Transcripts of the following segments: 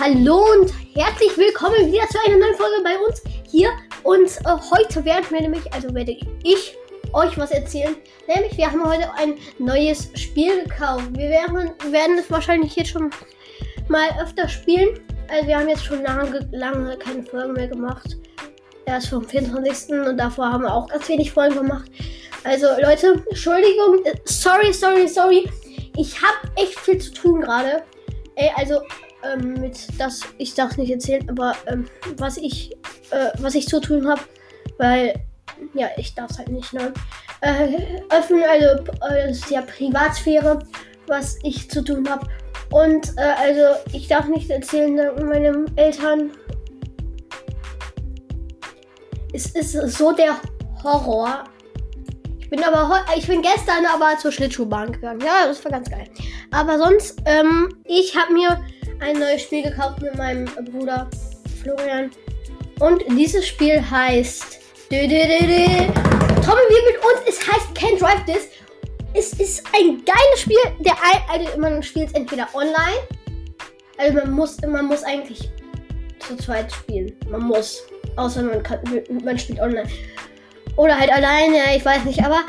Hallo und herzlich willkommen wieder zu einer neuen Folge bei uns hier. Und äh, heute werden wir nämlich, also werde ich euch was erzählen. Nämlich, wir haben heute ein neues Spiel gekauft. Wir werden, werden es wahrscheinlich jetzt schon mal öfter spielen. Also wir haben jetzt schon lange, lange keine Folgen mehr gemacht. Erst vom 24. und davor haben wir auch ganz wenig Folgen gemacht. Also Leute, Entschuldigung, äh, sorry, sorry, sorry. Ich habe echt viel zu tun gerade. Ey, also ähm, mit das, ich darf nicht erzählen, aber ähm, was ich, äh, was ich zu tun habe, weil, ja, ich darf es halt nicht, ne? Äh, öffnen, also, äh, das ist ja Privatsphäre, was ich zu tun habe. Und, äh, also, ich darf nicht erzählen, meinen Eltern. Es ist so der Horror. Ich bin aber ich bin gestern aber zur Schlittschuhbahn gegangen. Ja, das war ganz geil. Aber sonst, ähm, ich habe mir ein neues Spiel gekauft mit meinem Bruder Florian. Und dieses Spiel heißt. Tommy wir mit uns. Es heißt Can't Drive This. Es ist ein geiles Spiel. Der also man spielt es entweder online. Also man muss, man muss eigentlich zu zweit spielen. Man muss. Außer man, kann, man spielt online. Oder halt alleine, ich weiß nicht. Aber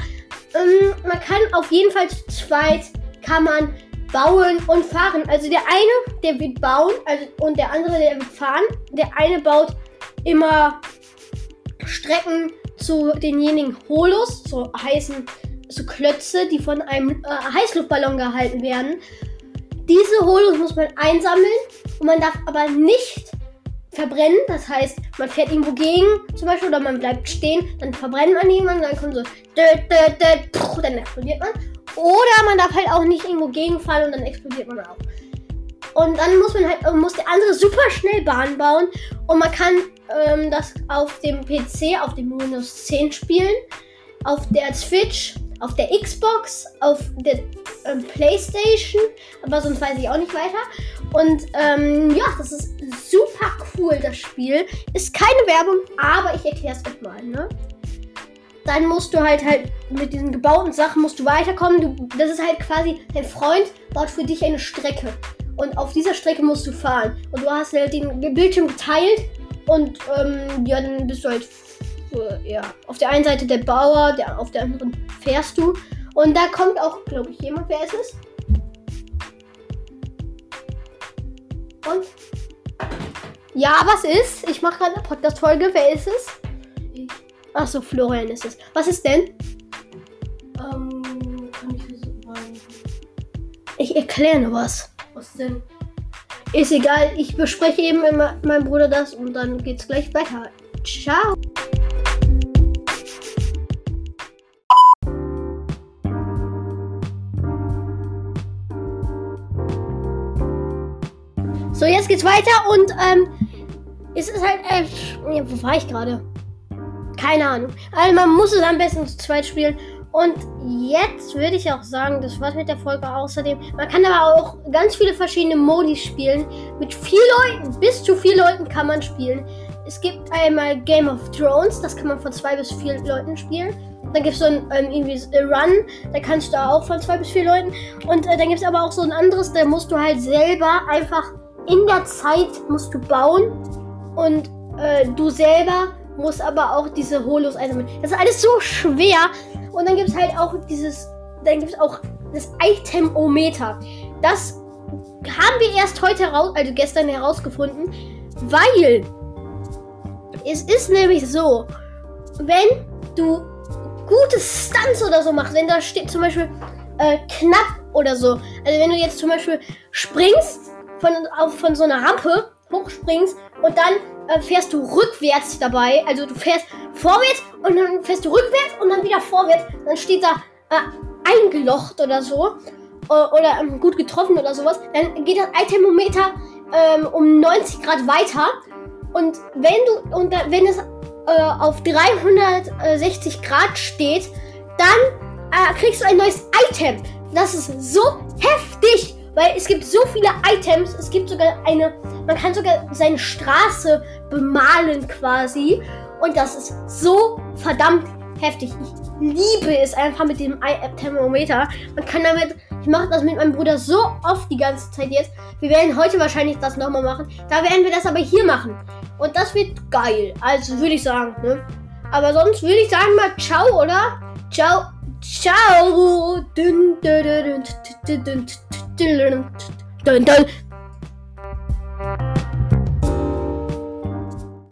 ähm, man kann auf jeden Fall zu zweit kann man bauen und fahren. Also der eine, der wird bauen also, und der andere, der wird fahren. Der eine baut immer Strecken zu denjenigen Holos, so heißen so Klötze, die von einem äh, Heißluftballon gehalten werden. Diese Holos muss man einsammeln und man darf aber nicht verbrennen. Das heißt, man fährt irgendwo gegen, zum Beispiel, oder man bleibt stehen, dann verbrennt man jemanden, dann kommt so, dann explodiert man. Oder man darf halt auch nicht irgendwo gegenfallen und dann explodiert man auch. Und dann muss man halt, äh, muss der andere super schnell Bahn bauen. Und man kann ähm, das auf dem PC, auf dem Windows 10 spielen, auf der Switch, auf der Xbox, auf der ähm, Playstation, aber sonst weiß ich auch nicht weiter. Und ähm, ja, das ist super cool, das Spiel. Ist keine Werbung, aber ich erkläre es euch mal, ne? dann musst du halt halt mit diesen gebauten Sachen musst du weiterkommen. Du, das ist halt quasi, dein Freund baut für dich eine Strecke. Und auf dieser Strecke musst du fahren. Und du hast halt den Bildschirm geteilt. Und ähm, ja, dann bist du halt ja, auf der einen Seite der Bauer, der, auf der anderen fährst du. Und da kommt auch, glaube ich, jemand. Wer ist es? Und? Ja, was ist? Ich mache gerade eine Podcast-Folge. Wer ist es? Ach so, Florian ist es. Was ist denn? Ähm, kann ich das sagen? Ich erkläre nur was. Was denn? Ist egal, ich bespreche eben mit meinem Bruder das und dann geht's gleich weiter. Ciao. So, jetzt geht's weiter und ähm, es ist halt echt. Ja, wo war ich gerade? Keine Ahnung. Also man muss es am besten zu zweit spielen. Und jetzt würde ich auch sagen, das war's mit der Folge. Außerdem, man kann aber auch ganz viele verschiedene Modi spielen. Mit vier Leuten, bis zu vier Leuten kann man spielen. Es gibt einmal Game of Thrones, das kann man von zwei bis vier Leuten spielen. Dann gibt es so ein ähm, irgendwie Run, da kannst du auch von zwei bis vier Leuten. Und äh, dann gibt es aber auch so ein anderes, da musst du halt selber einfach in der Zeit musst du bauen. Und äh, du selber muss aber auch diese Holos einsammeln. Das ist alles so schwer. Und dann gibt es halt auch dieses, dann gibt es auch das Itemometer. Das haben wir erst heute heraus, also gestern herausgefunden, weil es ist nämlich so, wenn du gute Stunts oder so machst, wenn da steht zum Beispiel äh, knapp oder so, also wenn du jetzt zum Beispiel springst von, auf, von so einer Rampe, hochspringst und dann äh, fährst du rückwärts dabei. Also du fährst vorwärts und dann fährst du rückwärts und dann wieder vorwärts. Dann steht da äh, eingelocht oder so. Äh, oder ähm, gut getroffen oder sowas. Dann geht das Itemometer ähm, um 90 Grad weiter. Und wenn du, und da, wenn es äh, auf 360 Grad steht, dann äh, kriegst du ein neues Item. Das ist so heftig. Weil es gibt so viele Items. Es gibt sogar eine. Man kann sogar seine Straße bemalen quasi. Und das ist so verdammt heftig. Ich liebe es einfach mit dem Thermometer. Man kann damit. Ich mache das mit meinem Bruder so oft die ganze Zeit jetzt. Wir werden heute wahrscheinlich das nochmal machen. Da werden wir das aber hier machen. Und das wird geil. Also würde ich sagen, ne? Aber sonst würde ich sagen mal ciao, oder? Ciao. Ciao. Dun, dun, dun, dun dun dun.